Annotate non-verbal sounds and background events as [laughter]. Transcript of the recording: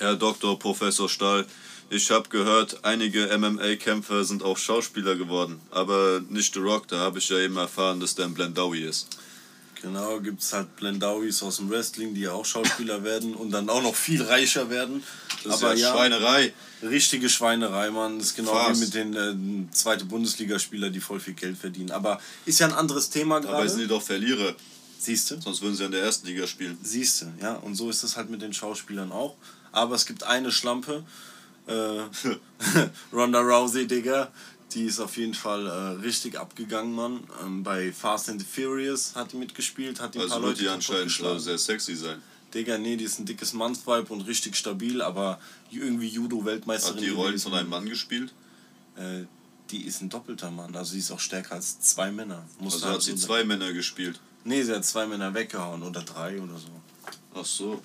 Herr Dr. Professor Stahl, ich habe gehört, einige MMA-Kämpfer sind auch Schauspieler geworden. Aber nicht The Rock, da habe ich ja eben erfahren, dass der ein Blendawi ist. Genau, gibt es halt Blendawis aus dem Wrestling, die auch Schauspieler werden und dann auch noch viel reicher werden. Das ist ja Schweinerei. Richtige Schweinerei, Mann. Das ist genau Fast. wie mit den äh, zweite Bundesligaspieler, die voll viel Geld verdienen. Aber ist ja ein anderes Thema Aber gerade. sind die doch Verlierer. Siehst du? Sonst würden sie ja in der ersten Liga spielen. Siehst du, ja. Und so ist es halt mit den Schauspielern auch. Aber es gibt eine Schlampe, äh, [laughs] Ronda Rousey, Digga. Die ist auf jeden Fall äh, richtig abgegangen, Mann. Ähm, bei Fast and the Furious hat die mitgespielt, hat die ein Also paar wird Leute die anscheinend kaputtgeschlagen. sehr sexy sein. Digga, nee, die ist ein dickes Mannsweib und richtig stabil, aber irgendwie Judo-Weltmeisterin. Hat die Rollen von einem Mann gespielt? Äh, die ist ein doppelter Mann, also sie ist auch stärker als zwei Männer. Muss Also hat sie zwei Männer gespielt. Nee, sie hat zwei Männer weggehauen oder drei oder so. Ach so.